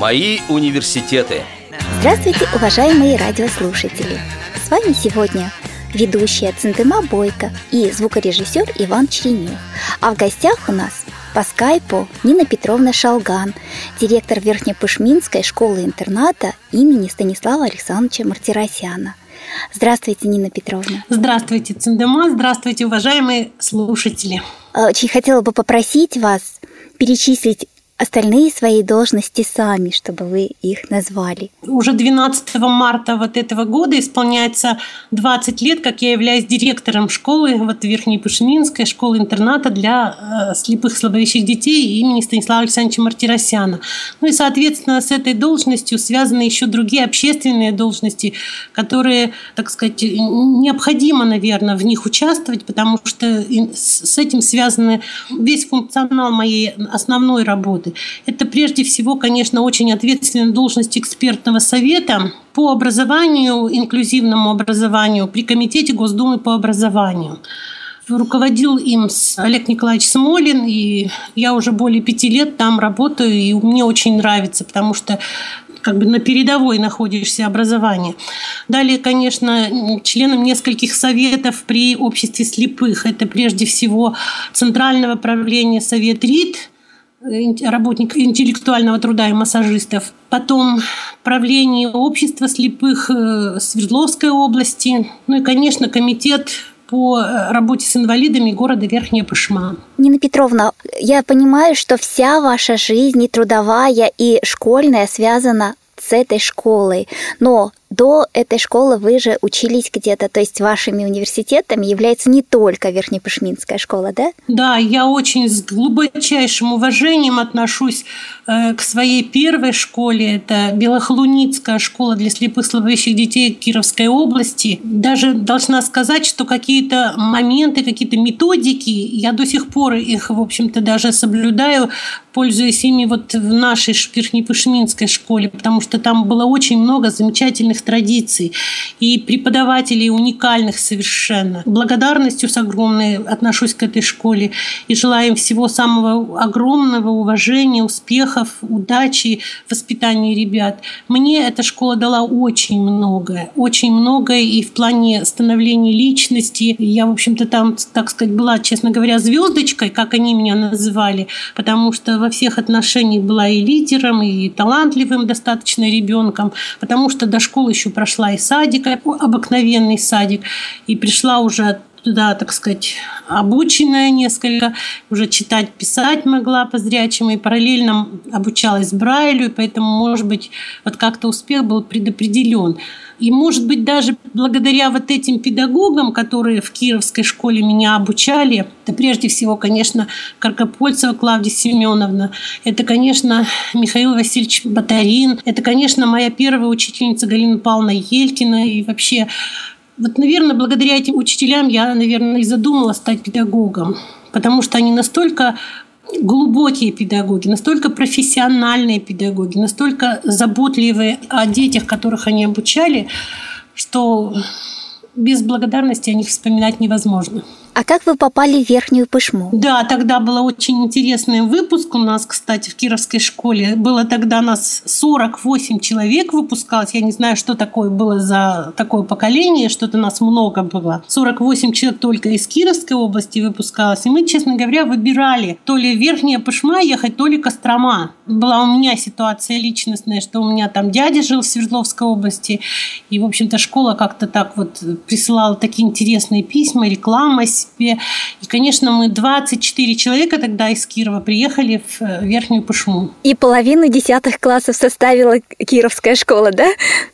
Мои университеты. Здравствуйте, уважаемые радиослушатели! С вами сегодня ведущая Центыма Бойко и звукорежиссер Иван Черенев. А в гостях у нас по скайпу Нина Петровна Шалган, директор Верхнепышминской школы-интерната имени Станислава Александровича Мартиросяна. Здравствуйте, Нина Петровна. Здравствуйте, Циндема. Здравствуйте, уважаемые слушатели. Очень хотела бы попросить вас перечислить остальные свои должности сами, чтобы вы их назвали. Уже 12 марта вот этого года исполняется 20 лет, как я являюсь директором школы, вот Верхней Пушминской школы-интерната для э, слепых слабовидящих детей имени Станислава Александровича Мартиросяна. Ну и, соответственно, с этой должностью связаны еще другие общественные должности, которые, так сказать, необходимо, наверное, в них участвовать, потому что с этим связаны весь функционал моей основной работы работы. Это прежде всего, конечно, очень ответственная должность экспертного совета по образованию, инклюзивному образованию при Комитете Госдумы по образованию. Руководил им Олег Николаевич Смолин, и я уже более пяти лет там работаю, и мне очень нравится, потому что как бы на передовой находишься образование. Далее, конечно, членом нескольких советов при обществе слепых. Это прежде всего Центрального правления Совет РИД, работник интеллектуального труда и массажистов. Потом правление общества слепых э, Свердловской области. Ну и, конечно, комитет по э, работе с инвалидами города Верхняя Пышма. Нина Петровна, я понимаю, что вся ваша жизнь и трудовая, и школьная связана с этой школой. Но до этой школы вы же учились где-то, то есть вашими университетами является не только Верхнепышминская школа, да? Да, я очень с глубочайшим уважением отношусь э, к своей первой школе. Это Белохлуницкая школа для слепых слабовидящих детей Кировской области. Даже должна сказать, что какие-то моменты, какие-то методики, я до сих пор их, в общем-то, даже соблюдаю, пользуясь ими вот в нашей Верхнепышминской школе, потому что там было очень много замечательных традиций и преподавателей уникальных совершенно. Благодарностью с огромной отношусь к этой школе и желаю им всего самого огромного уважения, успехов, удачи в воспитании ребят. Мне эта школа дала очень многое, очень многое и в плане становления личности. Я, в общем-то, там, так сказать, была, честно говоря, звездочкой, как они меня называли, потому что во всех отношениях была и лидером, и талантливым достаточно ребенком, потому что до школы еще прошла и садик, обыкновенный садик, и пришла уже туда, так сказать, обученная несколько, уже читать, писать могла по зрячему, и параллельно обучалась Брайлю, поэтому, может быть, вот как-то успех был предопределен. И, может быть, даже благодаря вот этим педагогам, которые в Кировской школе меня обучали, это прежде всего, конечно, Каркопольцева Клавдия Семеновна, это, конечно, Михаил Васильевич Батарин, это, конечно, моя первая учительница Галина Павловна Елькина, и вообще вот, наверное, благодаря этим учителям я, наверное, и задумала стать педагогом, потому что они настолько глубокие педагоги, настолько профессиональные педагоги, настолько заботливые о детях, которых они обучали, что без благодарности о них вспоминать невозможно. А как вы попали в Верхнюю Пышму? Да, тогда был очень интересный выпуск у нас, кстати, в Кировской школе. Было тогда нас 48 человек выпускалось. Я не знаю, что такое было за такое поколение, что-то нас много было. 48 человек только из Кировской области выпускалось. И мы, честно говоря, выбирали то ли Верхняя Пышма ехать, то ли Кострома. Была у меня ситуация личностная, что у меня там дядя жил в Свердловской области. И, в общем-то, школа как-то так вот присылала такие интересные письма, реклама себе. И, конечно, мы 24 человека тогда из Кирова приехали в э, Верхнюю Пышму. И половину десятых классов составила Кировская школа, да?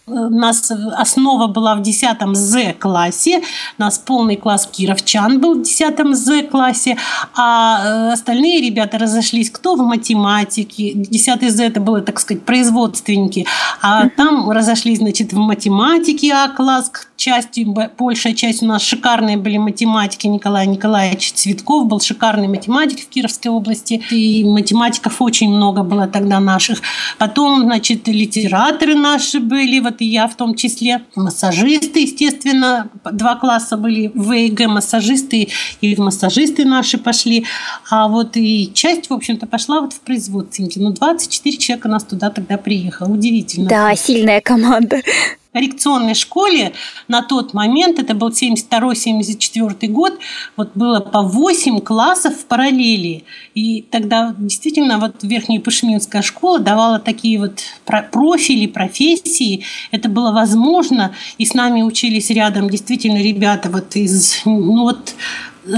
У нас основа была в 10 З-классе. У нас полный класс кировчан был в 10 З-классе. А э, остальные ребята разошлись кто в математике. 10 З это было, так сказать, производственники. А там разошлись, значит, в математике А-класс, часть, большая часть у нас шикарные были математики. Николай Николаевич Цветков был шикарный математик в Кировской области. И математиков очень много было тогда наших. Потом, значит, литераторы наши были, вот и я в том числе. Массажисты, естественно, два класса были в ВГ массажисты, и массажисты наши пошли. А вот и часть, в общем-то, пошла вот в производственники. Ну, 24 человека нас туда тогда приехало. Удивительно. Да, сильная команда коррекционной школе на тот момент, это был 72-74 год, вот было по 8 классов в параллели. И тогда действительно вот Верхняя Пашминская школа давала такие вот профили, профессии. Это было возможно. И с нами учились рядом действительно ребята вот из, ну вот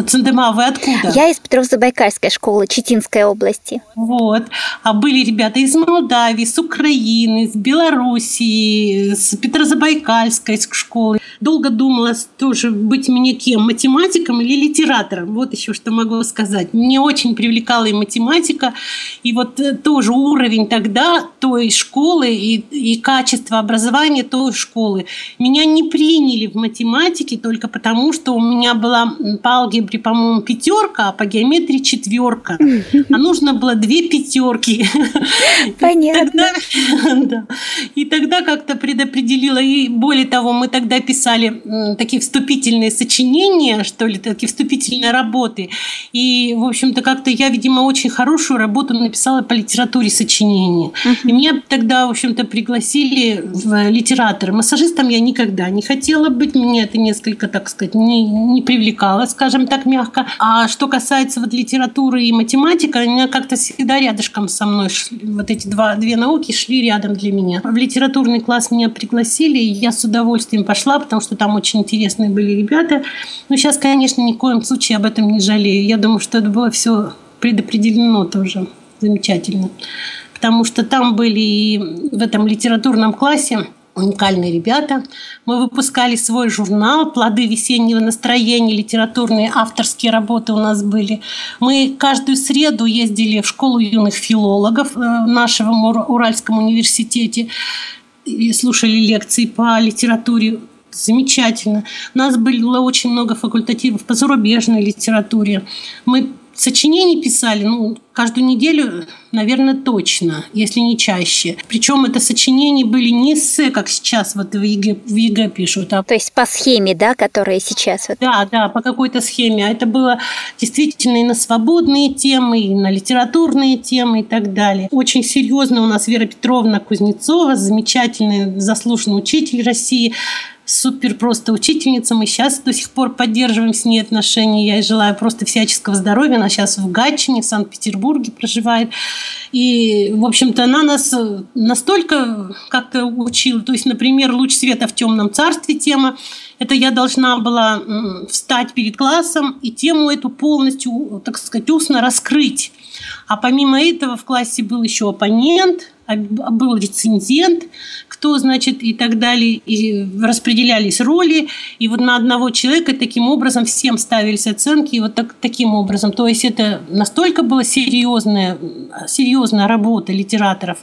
Цендема, вы откуда? Я из Петров-Забайкальской школы Читинской области. Вот. А были ребята из Молдавии, с Украины, из Белоруссии, с Петрозабайкальской школы. Долго думала тоже быть мне кем, математиком или литератором. Вот еще что могу сказать. Мне очень привлекала и математика, и вот э, тоже уровень тогда той школы и, и качество образования той школы. Меня не приняли в математике только потому, что у меня была по алгебре, по-моему, пятерка, а по геометрии четверка. А нужно было две пятерки. Понятно. Тогда, да. И тогда как-то предопределила. И более того, мы тогда писали такие вступительные сочинения, что ли, такие вступительные работы. И, в общем-то, как-то я, видимо, очень хорошую работу написала по литературе сочинения. И меня тогда, в общем-то, пригласили в литератор. Массажистом я никогда не хотела быть. Меня это несколько, так сказать, не, не привлекало, скажем так мягко. А что касается вот литературы и математики, они как-то всегда рядышком со мной шли. Вот эти два, две науки шли рядом для меня. В литературный класс меня пригласили, и я с удовольствием пошла, потому что там очень интересные были ребята. Но сейчас, конечно, ни в коем случае об этом не жалею. Я думаю, что это было все предопределено тоже замечательно. Потому что там были и в этом литературном классе уникальные ребята. Мы выпускали свой журнал «Плоды весеннего настроения», литературные авторские работы у нас были. Мы каждую среду ездили в школу юных филологов в э, нашем Уральском университете и слушали лекции по литературе замечательно. У нас было очень много факультативов по зарубежной литературе. Мы сочинений писали, ну, каждую неделю, наверное, точно, если не чаще. Причем это сочинения были не эссе, как сейчас вот в ЕГЭ, в ЕГЭ пишут. А... То есть по схеме, да, которая сейчас? Вот... Да, да, по какой-то схеме. А это было действительно и на свободные темы, и на литературные темы и так далее. Очень серьезно у нас Вера Петровна Кузнецова, замечательный заслуженный учитель России, супер просто учительница. Мы сейчас до сих пор поддерживаем с ней отношения. Я ей желаю просто всяческого здоровья. Она сейчас в Гатчине, в Санкт-Петербурге проживает. И, в общем-то, она нас настолько как-то учила. То есть, например, «Луч света в темном царстве» тема. Это я должна была встать перед классом и тему эту полностью, так сказать, устно раскрыть. А помимо этого в классе был еще оппонент, был рецензент, кто, значит, и так далее, и распределялись роли, и вот на одного человека таким образом всем ставились оценки, и вот так, таким образом. То есть это настолько была серьезная, серьезная работа литераторов,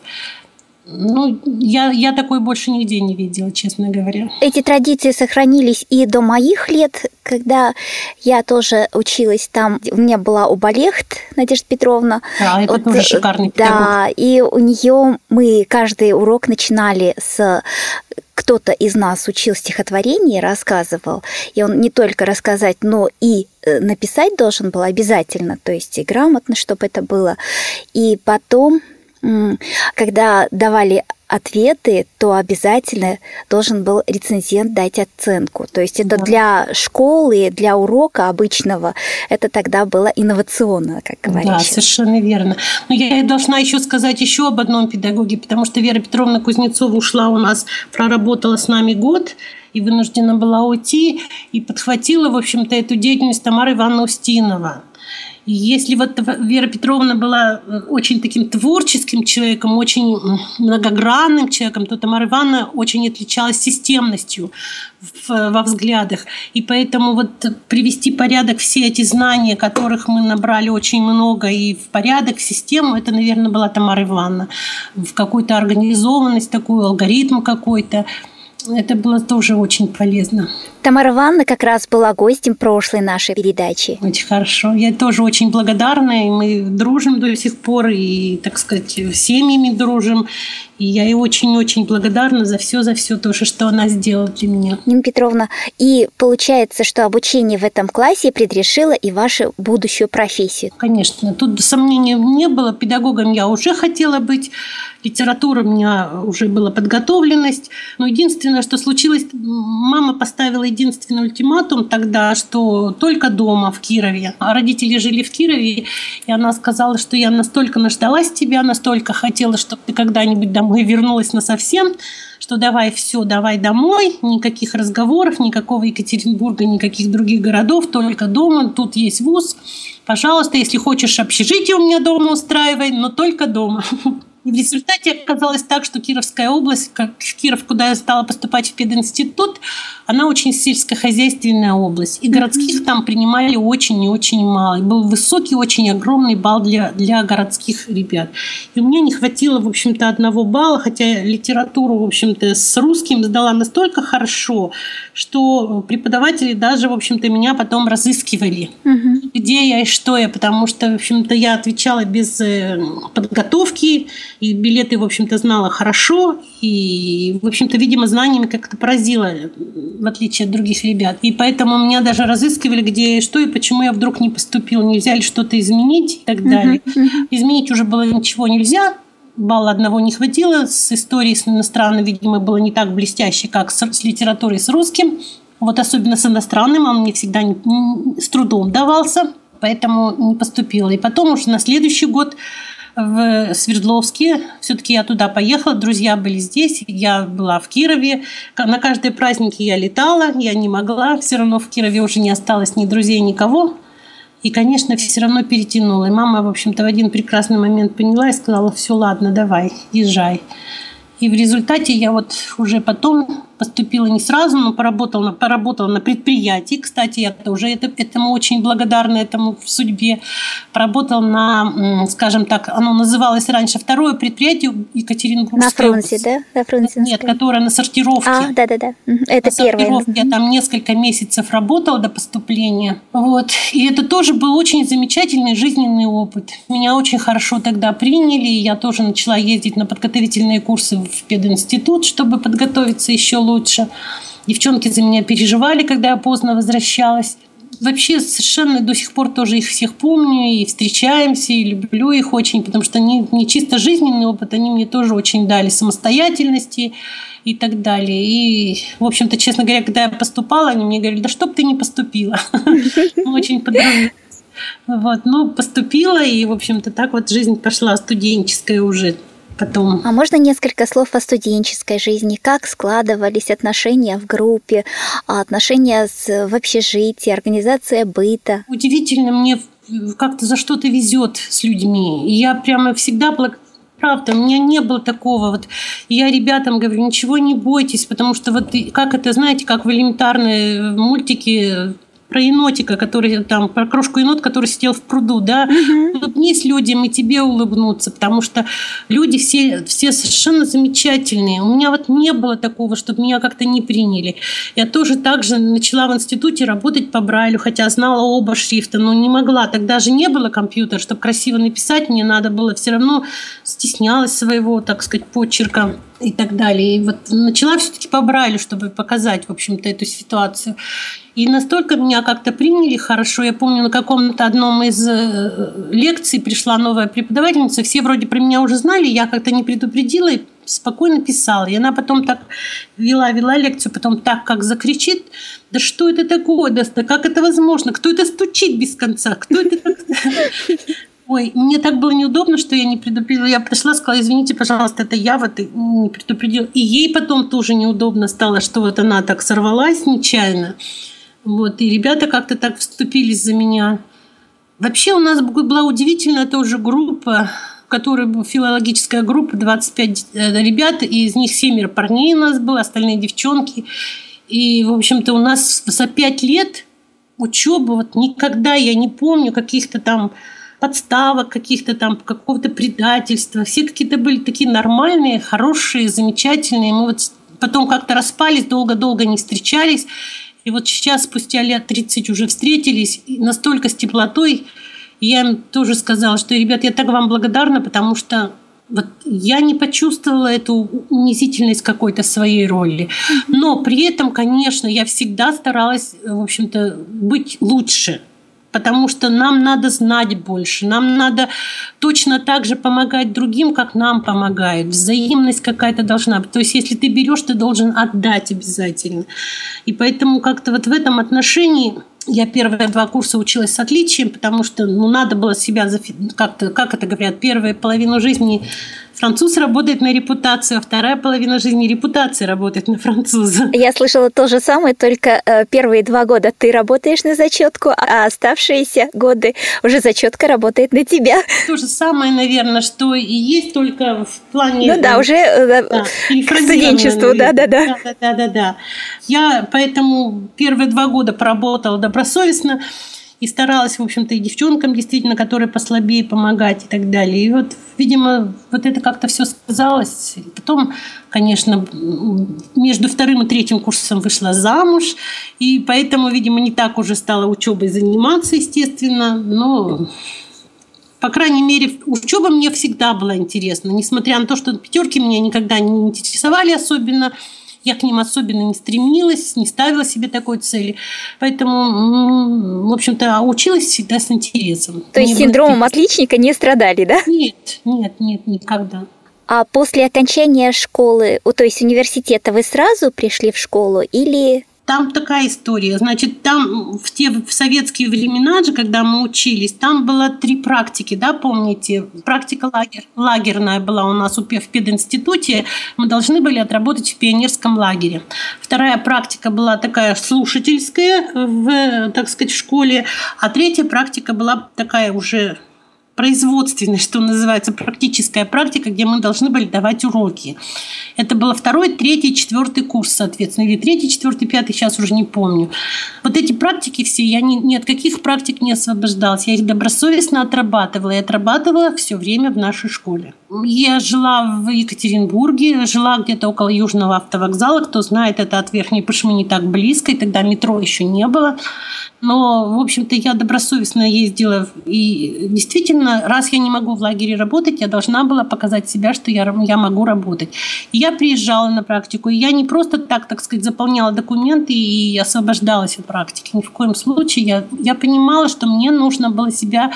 ну, я, я такой больше нигде не видела, честно говоря. Эти традиции сохранились и до моих лет, когда я тоже училась там. У меня была Убалехт Надежда Петровна. Да, это вот, тоже шикарный педагог. Да, и у нее мы каждый урок начинали с кто-то из нас учил стихотворение, рассказывал, и он не только рассказать, но и э, написать должен был обязательно, то есть и грамотно, чтобы это было. И потом когда давали ответы, то обязательно должен был рецензент дать оценку. То есть это да. для школы, для урока обычного, это тогда было инновационно, как говорится. Да, совершенно верно. Но я должна еще сказать еще об одном педагоге, потому что Вера Петровна Кузнецова ушла у нас, проработала с нами год, и вынуждена была уйти, и подхватила, в общем-то, эту деятельность Тамара Ивановна Устинова. Если вот Вера Петровна была э, очень таким творческим человеком, очень многогранным человеком, то Тамара Ивановна очень отличалась системностью во взглядах. И поэтому вот привести порядок все эти знания, которых мы набрали очень много, и в порядок, в систему, это, наверное, была Тамара Ивановна. В какую-то организованность такую, алгоритм какой-то. Это было тоже очень полезно. Тамара Ивановна как раз была гостем прошлой нашей передачи. Очень хорошо. Я тоже очень благодарна, и мы дружим до сих пор, и, так сказать, семьями дружим. И я ей очень-очень благодарна за все, за все то, что она сделала для меня. Нина Петровна, и получается, что обучение в этом классе предрешило и вашу будущую профессию? Конечно, тут сомнений не было. Педагогом я уже хотела быть, литература у меня уже была подготовленность. Но единственное, что случилось, мама поставила единственный ультиматум тогда, что только дома, в Кирове. А родители жили в Кирове, и она сказала, что я настолько наждалась тебя, настолько хотела, чтобы ты когда-нибудь домой вернулась на совсем, что давай все, давай домой, никаких разговоров, никакого Екатеринбурга, никаких других городов, только дома, тут есть вуз. Пожалуйста, если хочешь общежитие у меня дома устраивай, но только дома. И в результате оказалось так, что Кировская область, как Киров, куда я стала поступать в пединститут, она очень сельскохозяйственная область. И городских там принимали очень и очень мало. И был высокий, очень огромный балл для, для городских ребят. И меня не хватило, в общем-то, одного балла, хотя литературу, в общем-то, с русским сдала настолько хорошо, что преподаватели даже, в общем-то, меня потом разыскивали. Угу. Где я и что я, потому что, в общем-то, я отвечала без э, подготовки, и билеты, в общем-то, знала хорошо, и, в общем-то, видимо, знаниями как-то поразила, в отличие от других ребят. И поэтому меня даже разыскивали, где и что, и почему я вдруг не поступила, нельзя ли что-то изменить и так далее. Uh-huh, uh-huh. Изменить уже было ничего нельзя, балла одного не хватило, с историей с иностранной, видимо, было не так блестяще, как с, с литературой с русским. Вот особенно с иностранным он мне всегда не, не, с трудом давался, поэтому не поступила. И потом уже на следующий год в Свердловске. Все-таки я туда поехала, друзья были здесь, я была в Кирове. На каждые праздники я летала, я не могла. Все равно в Кирове уже не осталось ни друзей, никого. И, конечно, все равно перетянула. И мама, в общем-то, в один прекрасный момент поняла и сказала, все, ладно, давай, езжай. И в результате я вот уже потом поступила не сразу, но поработала, поработала на предприятии. Кстати, я тоже это, этому очень благодарна, этому в судьбе. Поработала на, скажем так, оно называлось раньше второе предприятие Екатеринбургское. На фронте, да? На фронте. Нет, которое на сортировке. А, да-да-да. Это на первое. сортировке я там несколько месяцев работала до поступления. Вот. И это тоже был очень замечательный жизненный опыт. Меня очень хорошо тогда приняли, я тоже начала ездить на подготовительные курсы в пединститут, чтобы подготовиться еще лучше. Девчонки за меня переживали, когда я поздно возвращалась. Вообще совершенно до сих пор тоже их всех помню и встречаемся, и люблю их очень, потому что они не чисто жизненный опыт, они мне тоже очень дали самостоятельности и так далее. И, в общем-то, честно говоря, когда я поступала, они мне говорили, да чтоб ты не поступила. Очень подружились. Вот, ну, поступила, и, в общем-то, так вот жизнь пошла студенческая уже потом. А можно несколько слов о студенческой жизни? Как складывались отношения в группе, отношения с, в общежитии, организация быта? Удивительно, мне как-то за что-то везет с людьми. И я прямо всегда благ... Правда, у меня не было такого. Вот я ребятам говорю, ничего не бойтесь, потому что вот как это, знаете, как в элементарной мультике про енотика, который там, про крошку енот, который сидел в пруду, да, угу. улыбнись людям и тебе улыбнуться, потому что люди все, все совершенно замечательные. У меня вот не было такого, чтобы меня как-то не приняли. Я тоже также начала в институте работать по Брайлю, хотя знала оба шрифта, но не могла. Тогда же не было компьютера, чтобы красиво написать, мне надо было все равно стеснялась своего, так сказать, почерка и так далее. И вот начала все-таки по Брайлю, чтобы показать, в общем-то, эту ситуацию. И настолько меня как-то приняли хорошо. Я помню, на каком-то одном из э, лекций пришла новая преподавательница. Все вроде про меня уже знали, я как-то не предупредила и спокойно писала. И она потом так вела, вела лекцию, потом так как закричит, да что это такое, да, как это возможно, кто это стучит без конца, кто это Ой, мне так было неудобно, что я не предупредила. Я пришла, сказала, извините, пожалуйста, это я вот не предупредила. И ей потом тоже неудобно стало, что вот она так сорвалась нечаянно. Вот, и ребята как-то так вступились за меня. Вообще у нас была удивительная тоже группа, которая была филологическая группа, 25 э, ребят, и из них семеро парней у нас было, остальные девчонки. И, в общем-то, у нас за пять лет учебы вот никогда я не помню каких-то там подставок, каких-то там какого-то предательства. Все какие-то были такие нормальные, хорошие, замечательные. Мы вот потом как-то распались, долго-долго не встречались. И вот сейчас, спустя лет 30 уже встретились, настолько с теплотой, я им тоже сказала, что, ребят, я так вам благодарна, потому что вот я не почувствовала эту унизительность какой-то своей роли. Но при этом, конечно, я всегда старалась, в общем-то, быть лучше потому что нам надо знать больше, нам надо точно так же помогать другим, как нам помогают. Взаимность какая-то должна быть. То есть, если ты берешь, ты должен отдать обязательно. И поэтому как-то вот в этом отношении я первые два курса училась с отличием, потому что ну, надо было себя как-то, как это говорят, первую половину жизни француз работает на репутацию, а вторая половина жизни репутации работает на француза. Я слышала то же самое, только э, первые два года ты работаешь на зачетку, а оставшиеся годы уже зачетка работает на тебя. То же самое, наверное, что и есть только в плане... Ну да, уже э, да, к студенчеству, да-да-да. Да-да-да. Я поэтому первые два года поработала добросовестно и старалась, в общем-то, и девчонкам действительно, которые послабее помогать и так далее. И вот, видимо, вот это как-то все сказалось. Потом, конечно, между вторым и третьим курсом вышла замуж, и поэтому, видимо, не так уже стала учебой заниматься, естественно, но по крайней мере, учеба мне всегда была интересна, несмотря на то, что пятерки меня никогда не интересовали особенно. Я к ним особенно не стремилась, не ставила себе такой цели. Поэтому, в общем-то, училась всегда с интересом. То есть синдромом было... отличника не страдали, да? Нет, нет, нет, никогда. А после окончания школы, то есть университета, вы сразу пришли в школу или там такая история. Значит, там в те в советские времена же, когда мы учились, там было три практики, да, помните? Практика лагер, лагерная была у нас в пединституте. Мы должны были отработать в пионерском лагере. Вторая практика была такая слушательская в, так сказать, в школе. А третья практика была такая уже производственной, что называется, практическая практика, где мы должны были давать уроки. Это было второй, третий, четвертый курс, соответственно, или третий, четвертый, пятый, сейчас уже не помню. Вот эти практики все, я ни, ни от каких практик не освобождалась. Я их добросовестно отрабатывала и отрабатывала все время в нашей школе. Я жила в Екатеринбурге, жила где-то около Южного автовокзала. Кто знает, это от Верхней Пышмы не так близко, и тогда метро еще не было. Но, в общем-то, я добросовестно ездила. И действительно, раз я не могу в лагере работать, я должна была показать себя, что я, я могу работать. И я приезжала на практику. И я не просто так, так сказать, заполняла документы и освобождалась от практики. Ни в коем случае. Я, я понимала, что мне нужно было себя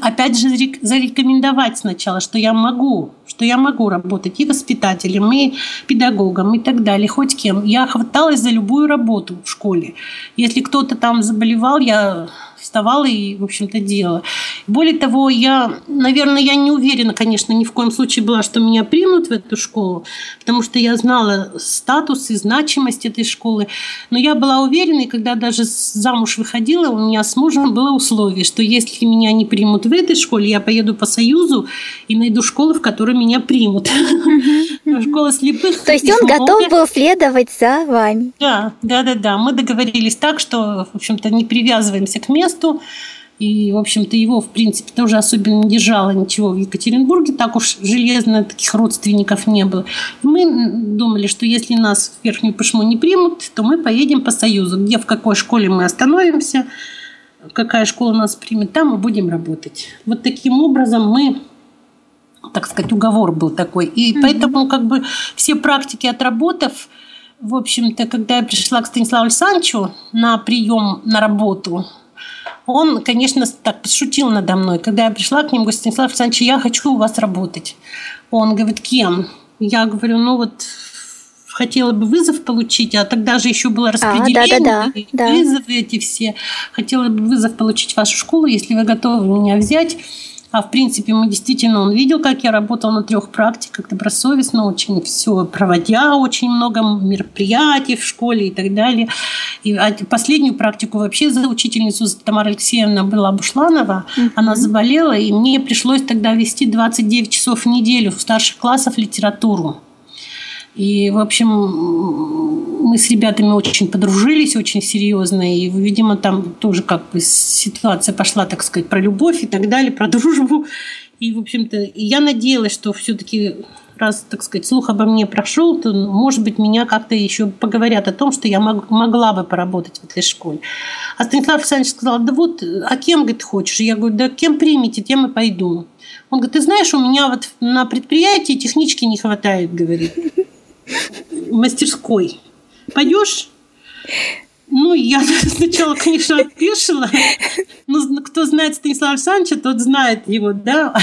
опять же зарекомендовать сначала, что я могу, что я могу работать и воспитателем, и педагогом, и так далее, хоть кем. Я хваталась за любую работу в школе. Если кто-то там заболевал, я вставала и, в общем-то, делала. Более того, я, наверное, я не уверена, конечно, ни в коем случае была, что меня примут в эту школу, потому что я знала статус и значимость этой школы. Но я была уверена, и когда даже замуж выходила, у меня с мужем было условие, что если меня не примут в этой школе, я поеду по Союзу и найду школу, в которой меня примут. Школа слепых. То есть он готов был следовать за вами? Да, да, да, да. Мы договорились так, что, в общем-то, не привязываемся к месту, месту. И, в общем-то, его, в принципе, тоже особенно не держало ничего в Екатеринбурге. Так уж железно таких родственников не было. Мы думали, что если нас в Верхнюю Пышму не примут, то мы поедем по Союзу. Где, в какой школе мы остановимся, какая школа нас примет, там мы будем работать. Вот таким образом мы так сказать, уговор был такой. И mm-hmm. поэтому как бы все практики отработав, в общем-то, когда я пришла к Станиславу Александровичу на прием на работу, он, конечно, так пошутил надо мной. Когда я пришла к нему, говорю, Станислав Александрович, я хочу у вас работать. Он говорит, кем? Я говорю, ну вот хотела бы вызов получить, а тогда же еще было распределение, а, да, да, да, вызовы эти все. Хотела бы вызов получить в вашу школу, если вы готовы меня взять. А в принципе, мы действительно, он видел, как я работала на трех практиках, добросовестно, очень все проводя, очень много мероприятий в школе и так далее. И последнюю практику вообще за учительницу Тамара Алексеевна была Бушланова. Mm-hmm. Она заболела, и мне пришлось тогда вести 29 часов в неделю в старших классах литературу. И, в общем, мы с ребятами очень подружились, очень серьезно. И, видимо, там тоже как бы ситуация пошла, так сказать, про любовь и так далее, про дружбу. И, в общем-то, я надеялась, что все-таки раз, так сказать, слух обо мне прошел, то, может быть, меня как-то еще поговорят о том, что я мог, могла бы поработать в этой школе. А Станислав Александрович сказал, да вот, а кем, говорит, хочешь? Я говорю, да кем примете, тем и пойду. Он говорит, ты знаешь, у меня вот на предприятии технички не хватает, говорит, мастерской. Пойдешь? Ну, я сначала, конечно, опешила. Но кто знает Станислава Александровича, тот знает его, да.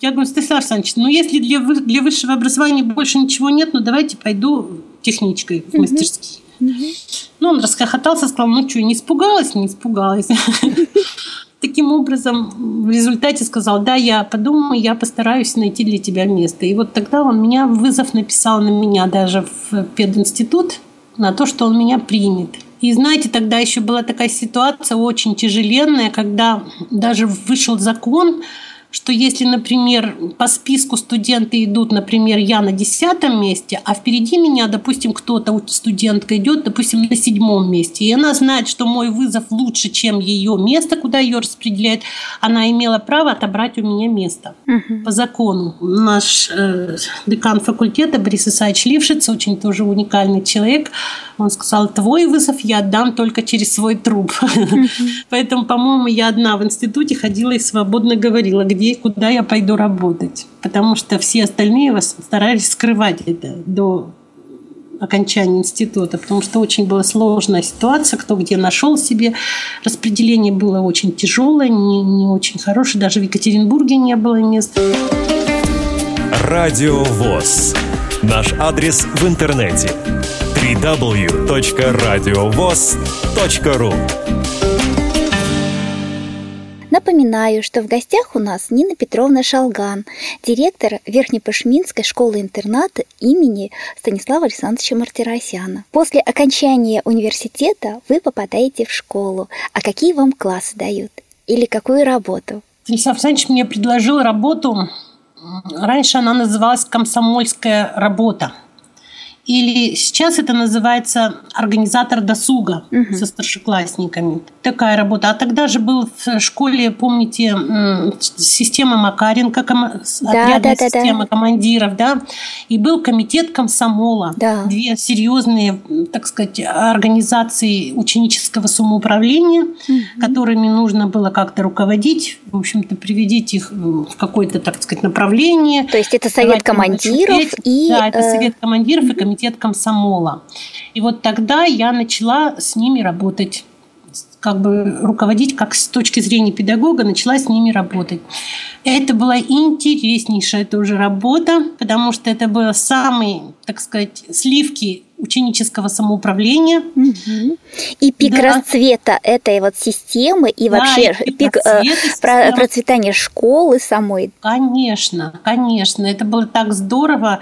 Я говорю, Станислав Александрович, ну если для, для высшего образования больше ничего нет, ну давайте пойду техничкой в мастерские. Ну, он расхохотался, сказал, ну что, не испугалась? Не испугалась. Таким образом, в результате сказал, да, я подумаю, я постараюсь найти для тебя место. И вот тогда он меня, вызов написал на меня даже в пединститут, на то, что он меня примет. И знаете, тогда еще была такая ситуация очень тяжеленная, когда даже вышел закон, что если, например, по списку студенты идут, например, я на десятом месте, а впереди меня, допустим, кто-то, студентка идет, допустим, на седьмом месте, и она знает, что мой вызов лучше, чем ее место, куда ее распределяют, она имела право отобрать у меня место угу. по закону. Наш э, декан факультета Борис Исаевич Лившиц, очень тоже уникальный человек, он сказал, твой вызов я отдам только через свой труп. Угу. Поэтому, по-моему, я одна в институте ходила и свободно говорила, где где, куда я пойду работать. Потому что все остальные старались скрывать это до окончания института, потому что очень была сложная ситуация, кто где нашел себе. Распределение было очень тяжелое, не, не очень хорошее. Даже в Екатеринбурге не было места. Радио ВОЗ. Наш адрес в интернете www.radiovoz.ru Напоминаю, что в гостях у нас Нина Петровна Шалган, директор Верхнепашминской школы-интерната имени Станислава Александровича Мартиросяна. После окончания университета вы попадаете в школу. А какие вам классы дают? Или какую работу? Станислав Александрович мне предложил работу. Раньше она называлась «Комсомольская работа». Или сейчас это называется организатор досуга угу. со старшеклассниками. Такая работа. А тогда же был в школе, помните, система Макаренко, ком... да, отрядная да, система да, да. командиров, да, и был комитет комсомола. Да. Две серьезные, так сказать, организации ученического самоуправления, угу. которыми нужно было как-то руководить, в общем-то, приведить их в какое-то, так сказать, направление. То есть это совет командиров и... Да, это совет командиров и комитет комитет комсомола. И вот тогда я начала с ними работать как бы руководить как с точки зрения педагога, начала с ними работать. Это была интереснейшая тоже работа, потому что это было самые, так сказать, сливки ученического самоуправления. Угу. И пик да. расцвета этой вот системы и да, вообще и пик, пик э, про, процветания школы самой. Конечно, конечно. Это было так здорово.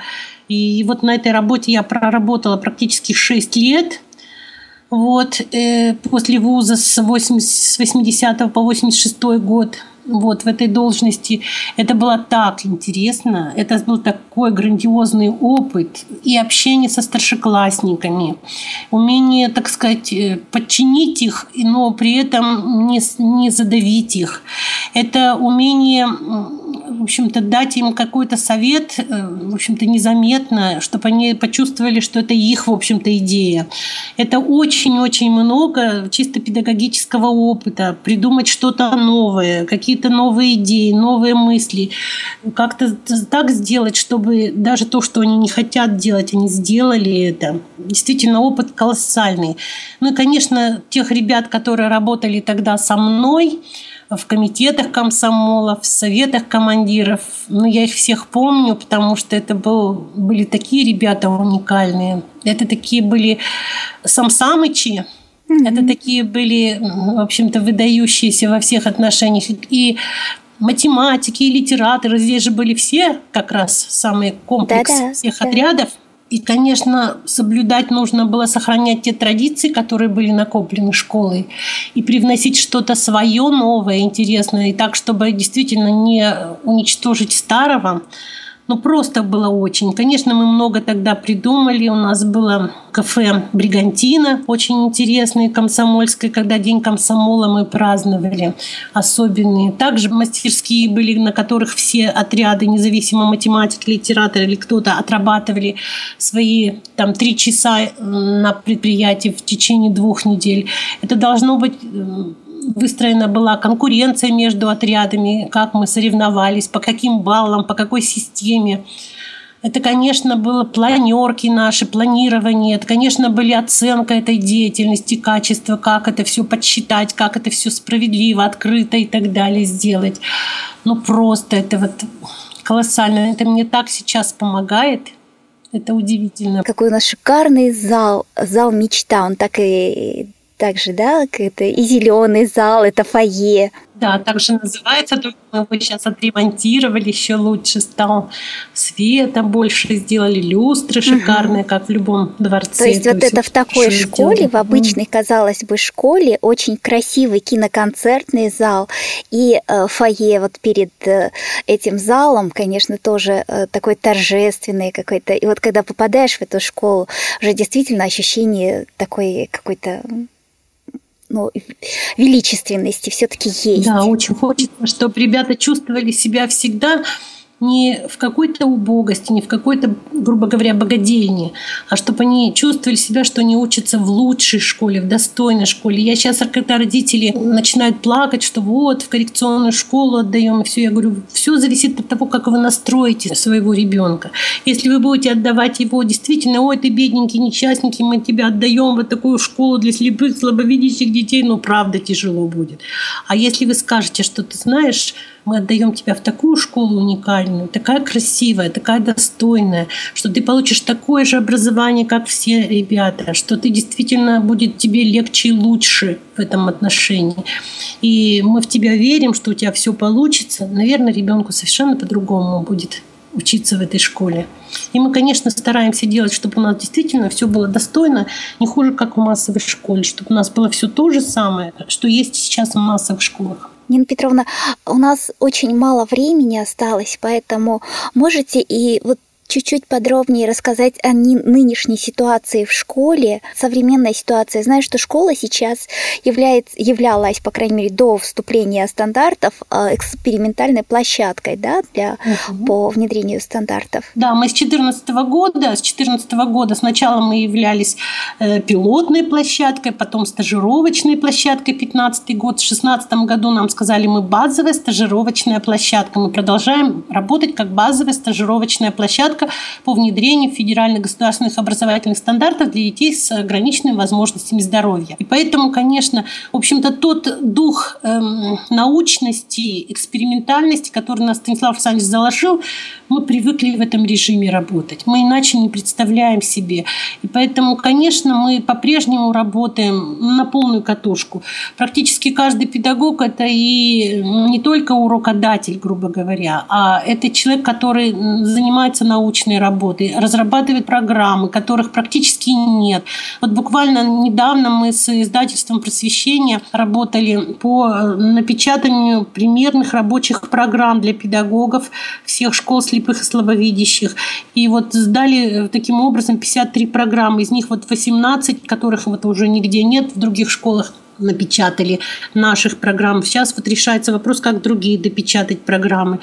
И вот на этой работе я проработала практически 6 лет. Вот, э, после вуза с, 80, с 80 по 86 год вот в этой должности. Это было так интересно, это был такой грандиозный опыт и общение со старшеклассниками, умение, так сказать, э, подчинить их, но при этом не, не задавить их. Это умение, в общем-то, дать им какой-то совет, э, в общем-то, незаметно, чтобы они почувствовали, что это их, в общем-то, идея. Это очень-очень много чисто педагогического опыта, придумать что-то новое, какие какие-то новые идеи, новые мысли, как-то так сделать, чтобы даже то, что они не хотят делать, они сделали это. Действительно, опыт колоссальный. Ну и, конечно, тех ребят, которые работали тогда со мной, в комитетах комсомола, в советах командиров. Ну, я их всех помню, потому что это был, были такие ребята уникальные. Это такие были самсамычи, Mm-hmm. Это такие были, в общем-то, выдающиеся во всех отношениях. И математики, и литераторы, здесь же были все как раз самый комплекс Да-да, всех да. отрядов. И, конечно, соблюдать нужно было сохранять те традиции, которые были накоплены школой, и привносить что-то свое, новое, интересное, и так, чтобы действительно не уничтожить старого, Ну, просто было очень. Конечно, мы много тогда придумали. У нас было кафе «Бригантина», очень интересное, комсомольское, когда День комсомола мы праздновали особенные. Также мастерские были, на которых все отряды, независимо математик, литератор или кто-то, отрабатывали свои там три часа на предприятии в течение двух недель. Это должно быть выстроена была конкуренция между отрядами, как мы соревновались, по каким баллам, по какой системе. Это, конечно, было планерки наши, планирование. Это, конечно, были оценка этой деятельности, качество, как это все подсчитать, как это все справедливо, открыто и так далее сделать. Ну, просто это вот колоссально. Это мне так сейчас помогает. Это удивительно. Какой у нас шикарный зал, зал мечта. Он так и также, да, это и зеленый зал, это фойе. Да, также называется, только мы его сейчас отремонтировали, еще лучше стал света больше сделали, люстры угу. шикарные, как в любом дворце. То есть То вот есть это в такой школе, сделали. в обычной, казалось бы, школе, очень красивый киноконцертный зал и э, фойе вот перед э, этим залом, конечно, тоже э, такой торжественный какой-то. И вот когда попадаешь в эту школу, уже действительно ощущение такой какой-то ну, величественности все-таки есть. Да, очень хочется, чтобы ребята чувствовали себя всегда не в какой-то убогости, не в какой-то, грубо говоря, богадельне, а чтобы они чувствовали себя, что они учатся в лучшей школе, в достойной школе. Я сейчас, когда родители начинают плакать, что вот, в коррекционную школу отдаем, и все, я говорю, все зависит от того, как вы настроите своего ребенка. Если вы будете отдавать его действительно, ой, ты бедненький, несчастненький, мы тебя отдаем в такую школу для слепых, слабовидящих детей, ну, правда, тяжело будет. А если вы скажете, что ты знаешь, мы отдаем тебя в такую школу уникальную, такая красивая, такая достойная, что ты получишь такое же образование, как все ребята, что ты действительно будет тебе легче и лучше в этом отношении. И мы в тебя верим, что у тебя все получится. Наверное, ребенку совершенно по-другому будет учиться в этой школе. И мы, конечно, стараемся делать, чтобы у нас действительно все было достойно, не хуже, как в массовой школе, чтобы у нас было все то же самое, что есть сейчас в массовых школах. Нина Петровна, у нас очень мало времени осталось, поэтому можете и вот чуть-чуть подробнее рассказать о нынешней ситуации в школе, современной ситуации. Знаю, что школа сейчас является, являлась, по крайней мере, до вступления стандартов а, экспериментальной площадкой да, для, угу. по внедрению стандартов. Да, мы с 2014 года, с 2014 года сначала мы являлись э, пилотной площадкой, потом стажировочной площадкой 15 год. В 2016 году нам сказали, мы базовая стажировочная площадка. Мы продолжаем работать как базовая стажировочная площадка площадка по внедрению федеральных государственных образовательных стандартов для детей с ограниченными возможностями здоровья. И поэтому, конечно, в общем-то, тот дух эм, научности, экспериментальности, который нас Станислав Александрович заложил, мы привыкли в этом режиме работать. Мы иначе не представляем себе. И поэтому, конечно, мы по-прежнему работаем на полную катушку. Практически каждый педагог – это и не только урокодатель, грубо говоря, а это человек, который занимается научной работы, разрабатывает программы, которых практически нет. Вот буквально недавно мы с издательством просвещения работали по напечатанию примерных рабочих программ для педагогов всех школ слепых и слабовидящих. И вот сдали э, таким образом 53 программы, из них вот 18, которых вот уже нигде нет в других школах напечатали наших программ. Сейчас вот решается вопрос, как другие допечатать программы.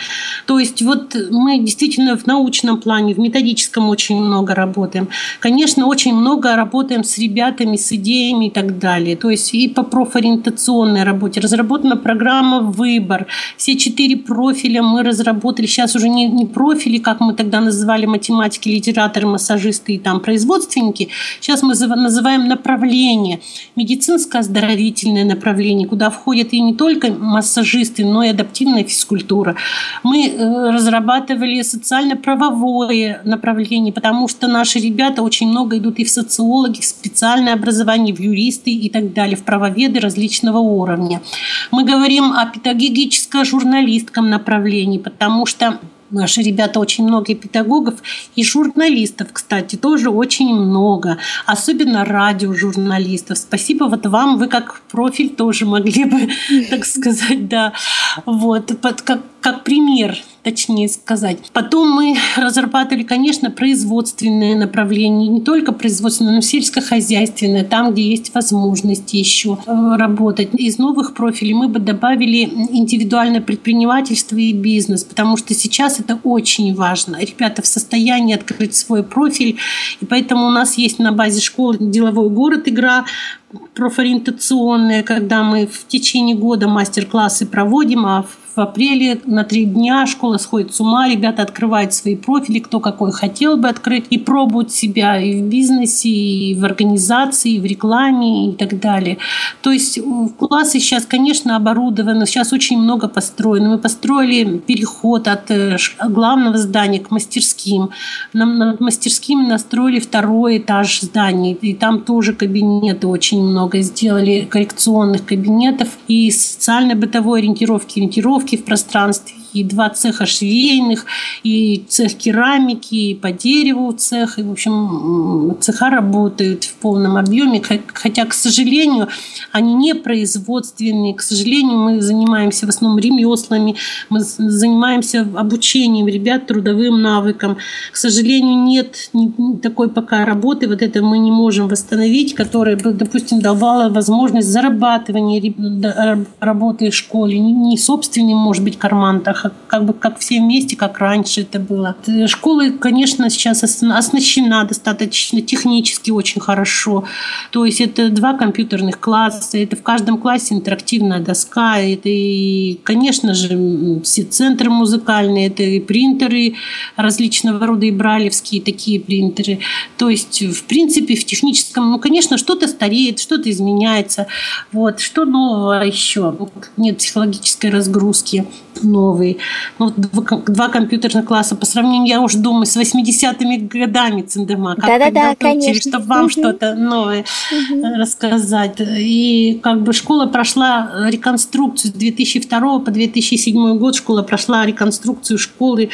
То есть вот мы действительно в научном плане, в методическом очень много работаем. Конечно, очень много работаем с ребятами, с идеями и так далее. То есть и по профориентационной работе. Разработана программа «Выбор». Все четыре профиля мы разработали. Сейчас уже не, не профили, как мы тогда называли математики, литераторы, массажисты и там производственники. Сейчас мы называем направление. Медицинское оздоровление оздоровительное направление, куда входят и не только массажисты, но и адаптивная физкультура. Мы э, разрабатывали социально-правовое направление, потому что наши ребята очень много идут и в социологи, в специальное образование, в юристы и так далее, в правоведы различного уровня. Мы говорим о педагогическо-журналистском направлении, потому что Наши ребята очень много и педагогов, и журналистов, кстати, тоже очень много. Особенно радиожурналистов. Спасибо вот вам, вы как профиль тоже могли бы, так сказать, да. Вот, как, как пример точнее сказать. Потом мы разрабатывали, конечно, производственные направления, не только производственные, но и сельскохозяйственные, там, где есть возможности еще э, работать. Из новых профилей мы бы добавили индивидуальное предпринимательство и бизнес, потому что сейчас это очень важно. Ребята в состоянии открыть свой профиль, и поэтому у нас есть на базе школы «Деловой город» игра, профориентационная, когда мы в течение года мастер-классы проводим, а в апреле на три дня школа сходит с ума, ребята открывают свои профили, кто какой хотел бы открыть, и пробуют себя и в бизнесе, и в организации, и в рекламе, и так далее. То есть классы сейчас, конечно, оборудованы, сейчас очень много построено. Мы построили переход от э, главного здания к мастерским. Нам над мастерскими настроили второй этаж здания, и там тоже кабинеты очень много сделали, коррекционных кабинетов и социально-бытовой ориентировки, ориентировки в пространстве и два цеха швейных, и цех керамики, и по дереву цех. И, в общем, цеха работают в полном объеме, хотя, к сожалению, они не производственные. К сожалению, мы занимаемся в основном ремеслами, мы занимаемся обучением ребят трудовым навыкам. К сожалению, нет такой пока работы, вот это мы не можем восстановить, которая бы, допустим, давала возможность зарабатывания работы в школе, не собственным, может быть, карман, как, как бы как все вместе, как раньше это было. Школа, конечно, сейчас оснащена достаточно технически очень хорошо. То есть это два компьютерных класса, это в каждом классе интерактивная доска, это и, конечно же, все центры музыкальные, это и принтеры различного рода, и бралевские такие принтеры. То есть, в принципе, в техническом, ну, конечно, что-то стареет, что-то изменяется. Вот. Что нового еще? Нет психологической разгрузки новый. Ну, два компьютерных класса по сравнению, я уже думаю, с 80-ми годами Циндема. Да-да-да, конечно. Чтобы вам угу. что-то новое угу. рассказать. И как бы школа прошла реконструкцию с 2002 по 2007 год. Школа прошла реконструкцию школы.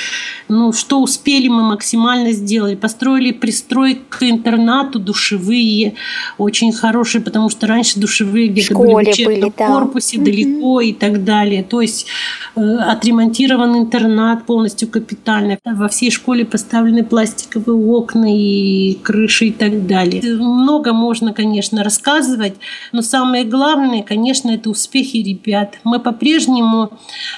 Ну, что успели, мы максимально сделали. Построили пристрой к интернату, душевые, очень хорошие, потому что раньше душевые где-то были в учебном были, да. корпусе, угу. далеко и так далее. То есть э, отремонтирован интернат полностью капитально. Во всей школе поставлены пластиковые окна и крыши и так далее. Много можно, конечно, рассказывать, но самое главное, конечно, это успехи ребят. Мы по-прежнему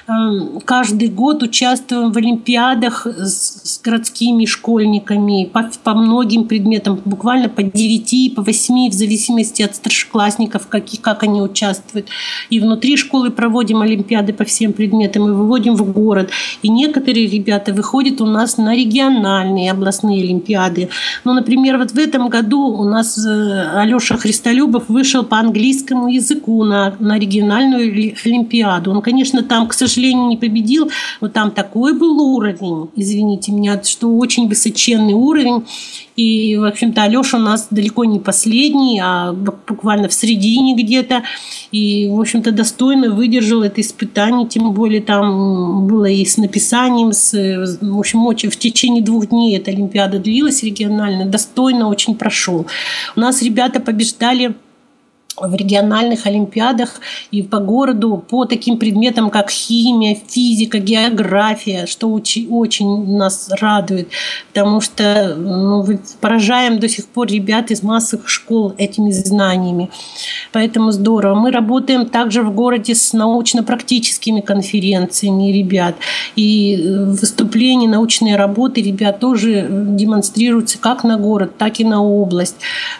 эм, каждый год участвуем в олимпиадах с городскими школьниками по, по многим предметам, буквально по 9, по 8, в зависимости от старшеклассников, как, как они участвуют. И внутри школы проводим олимпиады по всем предметам и выводим в город. И некоторые ребята выходят у нас на региональные областные олимпиады. Ну, например, вот в этом году у нас э, Алеша Христолюбов вышел по английскому языку на, на региональную олимпиаду. Он, конечно, там, к сожалению, не победил, но там такой был уровень, извините меня, что очень высоченный уровень. И, в общем-то, Алеша у нас далеко не последний, а буквально в середине где-то. И, в общем-то, достойно выдержал это испытание, тем более там было и с написанием, с, в общем, очень, в течение двух дней эта Олимпиада длилась регионально, достойно очень прошел. У нас ребята побеждали в региональных олимпиадах и по городу по таким предметам, как химия, физика, география, что очень, нас радует, потому что ну, поражаем до сих пор ребят из массовых школ этими знаниями. Поэтому здорово. Мы работаем также в городе с научно-практическими конференциями ребят. И э, выступления, научные работы ребят тоже демонстрируются как на город, так и на область.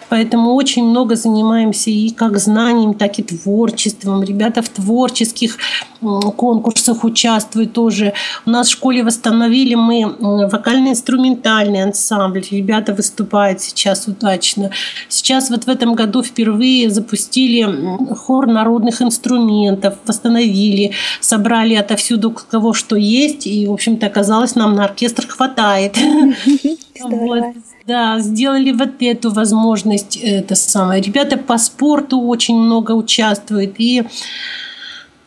Поэтому очень много занимаемся и как как знанием, так и творчеством. Ребята в творческих конкурсах участвуют тоже. У нас в школе восстановили мы вокально-инструментальный ансамбль. Ребята выступают сейчас удачно. Сейчас вот в этом году впервые запустили хор народных инструментов, восстановили, собрали отовсюду кого что есть. И, в общем-то, оказалось, нам на оркестр хватает. Вот. Да, сделали вот эту возможность, это самое. Ребята по спорту очень много участвуют. И э,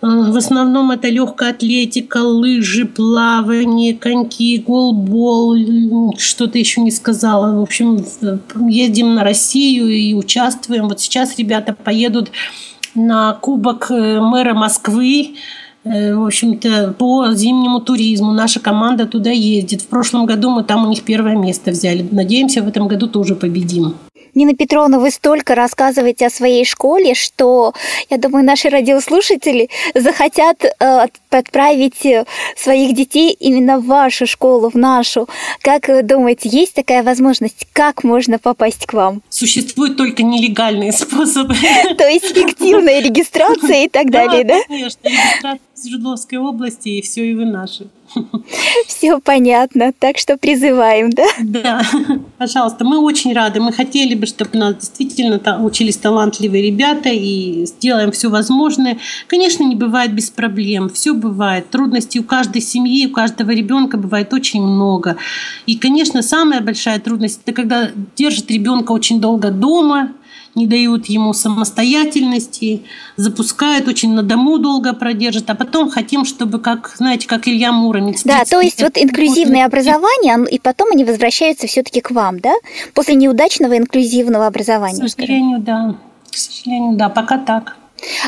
в основном это легкая атлетика, лыжи, плавание, коньки, голбол, что-то еще не сказала. В общем, ездим на Россию и участвуем. Вот сейчас ребята поедут на Кубок э, мэра Москвы в общем-то, по зимнему туризму. Наша команда туда ездит. В прошлом году мы там у них первое место взяли. Надеемся, в этом году тоже победим. Нина Петровна, вы столько рассказываете о своей школе, что, я думаю, наши радиослушатели захотят э, отправить э, своих детей именно в вашу школу, в нашу. Как вы думаете, есть такая возможность? Как можно попасть к вам? Существуют только нелегальные способы. То есть фиктивная регистрация и так далее, да? Конечно, регистрация Свердловской области, и все, и вы наши. Все понятно, так что призываем, да? Да, пожалуйста, мы очень рады. Мы хотели бы, чтобы у нас действительно учились талантливые ребята и сделаем все возможное. Конечно, не бывает без проблем, все бывает. Трудностей у каждой семьи, у каждого ребенка бывает очень много. И, конечно, самая большая трудность – это когда держит ребенка очень долго дома, не дают ему самостоятельности, запускают, очень на дому долго продержат, а потом хотим, чтобы, как, знаете, как Илья Муромец. Да, то есть вот инклюзивное образование, и потом они возвращаются все-таки к вам, да? После неудачного инклюзивного образования. К сожалению, да. К сожалению, да, пока так.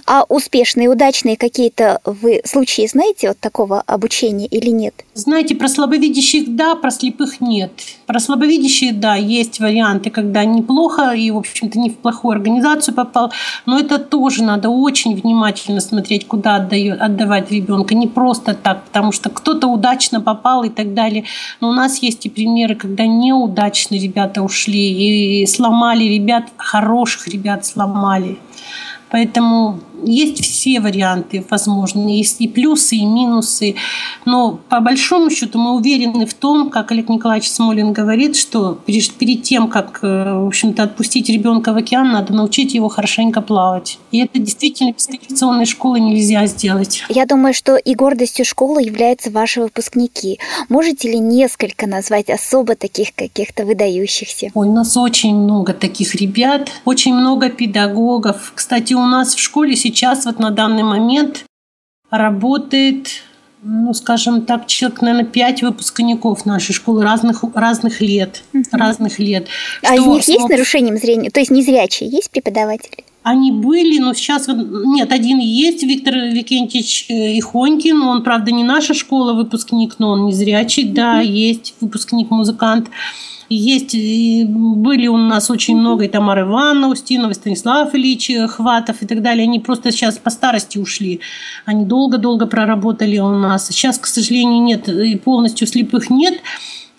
А успешные, удачные какие-то вы случаи знаете вот такого обучения или нет? Знаете, про слабовидящих да, про слепых нет. Про слабовидящих да, есть варианты, когда неплохо и, в общем-то, не в плохую организацию попал, но это тоже надо очень внимательно смотреть, куда отдает, отдавать ребенка. Не просто так, потому что кто-то удачно попал и так далее. Но у нас есть и примеры, когда неудачно ребята ушли и сломали ребят, хороших ребят сломали. Поэтому есть все варианты возможные, есть и плюсы, и минусы. Но по большому счету мы уверены в том, как Олег Николаевич Смолин говорит, что перед тем, как, э, в общем-то, отпустить ребенка в океан, надо научить его хорошенько плавать. И это действительно без коррекционной школы нельзя сделать. Я думаю, что и гордостью школы являются ваши выпускники. Можете ли несколько назвать особо таких каких-то выдающихся? Ой, у нас очень много таких ребят, очень много педагогов. Кстати, у нас в школе сейчас вот на данный момент работает ну, скажем так, человек, наверное, пять выпускников нашей школы разных, разных лет. Угу. Разных лет. А из них есть нарушением зрения? То есть незрячие есть преподаватели? Они были, но сейчас... Нет, один есть, Виктор Викентьевич э, Ихонькин. Он, правда, не наша школа выпускник, но он незрячий. Mm-hmm. Да, есть выпускник-музыкант. Есть, были у нас очень много и Тамара Ивановна Устинова, и Станислав Ильич Хватов и так далее. Они просто сейчас по старости ушли. Они долго-долго проработали у нас. Сейчас, к сожалению, нет, и полностью слепых нет.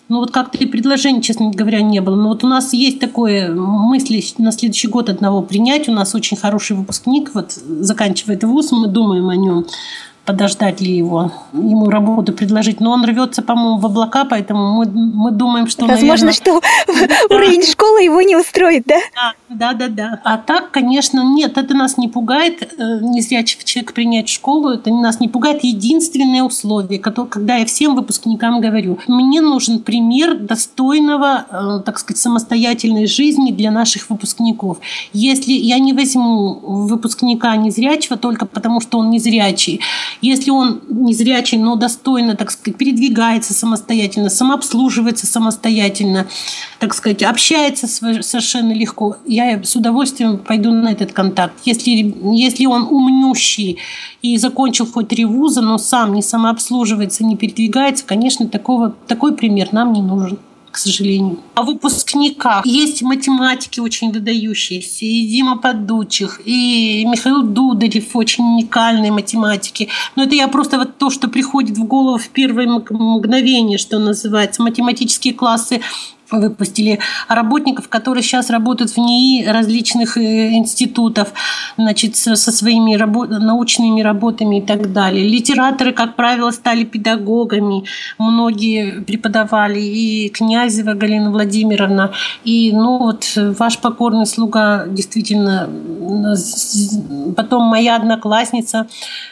Ну вот как-то и предложений, честно говоря, не было. Но вот у нас есть такое мысли на следующий год одного принять. У нас очень хороший выпускник, вот заканчивает вуз, мы думаем о нем подождать ли его, ему работу предложить. Но он рвется, по-моему, в облака, поэтому мы, мы думаем, что, Возможно, наверное... что уровень школы его не устроит, да? Да, да, да. А так, конечно, нет, это нас не пугает. Э, незрячего человека принять в школу, это нас не пугает. Единственное условие, которое, когда я всем выпускникам говорю, мне нужен пример достойного, э, так сказать, самостоятельной жизни для наших выпускников. Если я не возьму выпускника незрячего только потому, что он незрячий, если он незрячий, но достойно, так сказать, передвигается самостоятельно, самообслуживается самостоятельно, так сказать, общается совершенно легко, я с удовольствием пойду на этот контакт. Если, если он умнющий и закончил хоть три вуза, но сам не самообслуживается, не передвигается, конечно, такого, такой пример нам не нужен к сожалению. О выпускниках. Есть математики очень выдающиеся, и Дима Подучих, и Михаил Дударев, очень уникальные математики. Но это я просто вот то, что приходит в голову в первое мгновение, что называется. Математические классы выпустили работников, которые сейчас работают в НИИ различных э, институтов, значит, со своими рабо- научными работами и так далее. Литераторы, как правило, стали педагогами. Многие преподавали. И Князева Галина Владимировна. И, ну, вот ваш покорный слуга действительно... Потом моя одноклассница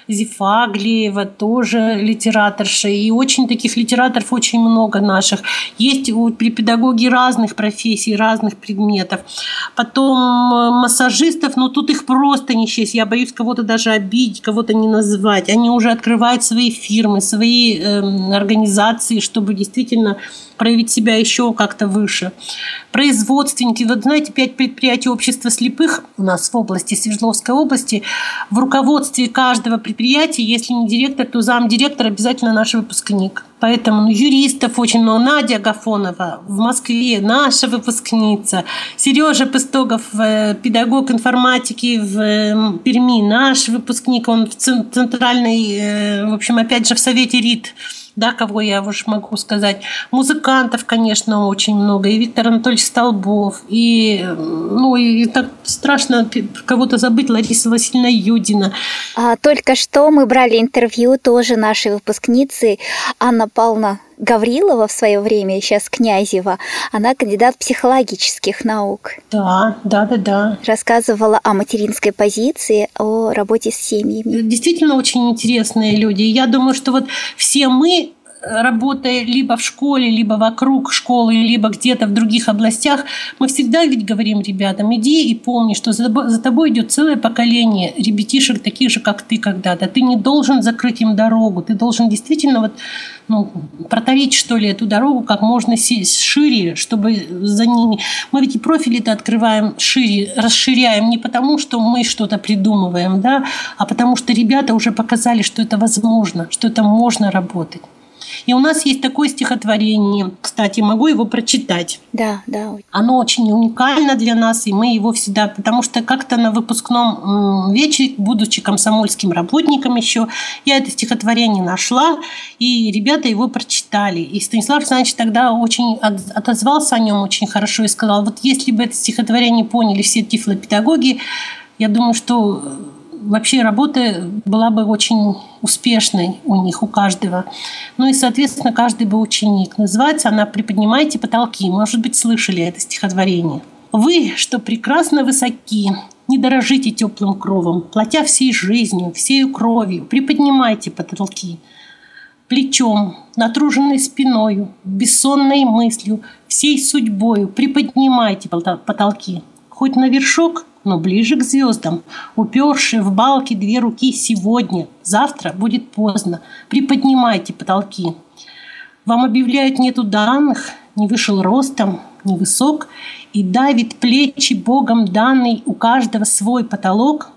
Зифа Глеева тоже литераторша. И очень таких литераторов очень много наших. Есть у педагогов педагоги разных профессий, разных предметов. Потом э, массажистов, но тут их просто не счесть. Я боюсь кого-то даже обидеть, кого-то не назвать. Они уже открывают свои фирмы, свои э, организации, чтобы действительно проявить себя еще как-то выше. Производственники, вот знаете, пять предприятий общества слепых у нас в области, Свердловской области, в руководстве каждого предприятия, если не директор, то замдиректор обязательно наш выпускник. Поэтому ну, юристов очень много. Надя Агафонова в Москве, наша выпускница. Сережа Пыстогов, э, педагог информатики в э, Перми, наш выпускник. Он в центральной, э, в общем, опять же, в Совете РИТ да, кого я уж могу сказать. Музыкантов, конечно, очень много. И Виктор Анатольевич Столбов. И, ну, и так страшно кого-то забыть, Лариса Васильевна Юдина. А, только что мы брали интервью тоже нашей выпускницы Анна Павловна Гаврилова в свое время, сейчас Князева, она кандидат психологических наук. Да, да, да, да. Рассказывала о материнской позиции, о работе с семьями. Действительно очень интересные люди. Я думаю, что вот все мы работая либо в школе, либо вокруг школы, либо где-то в других областях, мы всегда ведь говорим ребятам, иди и помни, что за тобой, за тобой идет целое поколение ребятишек, таких же, как ты когда-то. Ты не должен закрыть им дорогу, ты должен действительно вот, ну, протарить, что ли, эту дорогу как можно шире, чтобы за ними... Мы ведь и профили-то открываем шире, расширяем не потому, что мы что-то придумываем, да, а потому что ребята уже показали, что это возможно, что это можно работать. И у нас есть такое стихотворение. Кстати, могу его прочитать. Да, да. Оно очень уникально для нас, и мы его всегда... Потому что как-то на выпускном вечере, будучи комсомольским работником еще, я это стихотворение нашла, и ребята его прочитали. И Станислав Александрович тогда очень отозвался о нем очень хорошо и сказал, вот если бы это стихотворение поняли все тифлопедагоги, я думаю, что вообще работа была бы очень успешной у них, у каждого. Ну и, соответственно, каждый бы ученик. Называется она «Приподнимайте потолки». Может быть, слышали это стихотворение. «Вы, что прекрасно высоки, не дорожите теплым кровом, платя всей жизнью, всею кровью, приподнимайте потолки. Плечом, натруженной спиною, бессонной мыслью, всей судьбою приподнимайте потолки. Хоть на вершок – но ближе к звездам, упершие в балки две руки сегодня, завтра будет поздно. Приподнимайте потолки. Вам объявляют нету данных, не вышел ростом, не высок, и давит плечи Богом данный у каждого свой потолок.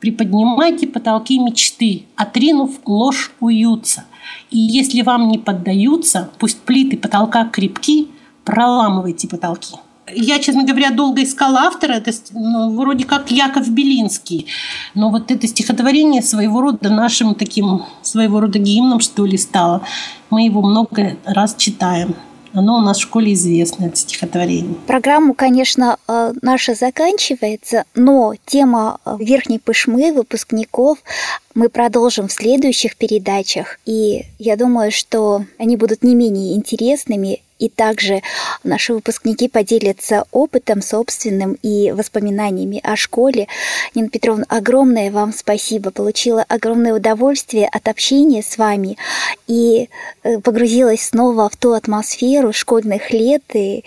Приподнимайте потолки мечты, отринув ложь уются. И если вам не поддаются, пусть плиты потолка крепки, проламывайте потолки. Я, честно говоря, долго искала автора. Это ну, вроде как Яков Белинский. Но вот это стихотворение своего рода нашим таким своего рода гимном, что ли, стало. Мы его много раз читаем. Оно у нас в школе известно, это стихотворение. Программа, конечно, э, наша заканчивается, но тема э, Верхней Пышмы, выпускников, мы продолжим в следующих передачах. И я думаю, что они будут не менее интересными и также наши выпускники поделятся опытом собственным и воспоминаниями о школе. Нина Петровна, огромное вам спасибо. Получила огромное удовольствие от общения с вами и э, погрузилась снова в ту атмосферу школьных лет. И,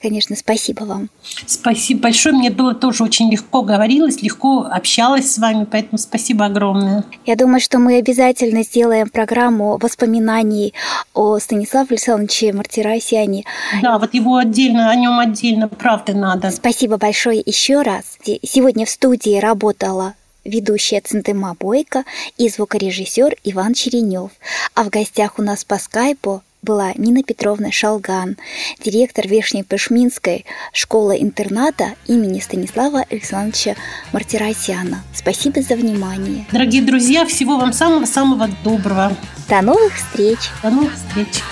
конечно, спасибо вам. Спасибо большое. Мне было тоже очень легко говорилось, легко общалась с вами, поэтому спасибо огромное. Я думаю, что мы обязательно сделаем программу воспоминаний о Станиславе Александровиче Мартиросяне. Да, вот его отдельно, о нем отдельно, правда, надо. Спасибо большое еще раз. Сегодня в студии работала ведущая Центыма Бойко и звукорежиссер Иван Черенев. А в гостях у нас по скайпу была Нина Петровна Шалган, директор Верхней-Пышминской школы-интерната имени Станислава Александровича Мартиросяна. Спасибо за внимание. Дорогие друзья, всего вам самого-самого доброго. До новых встреч. До новых встреч.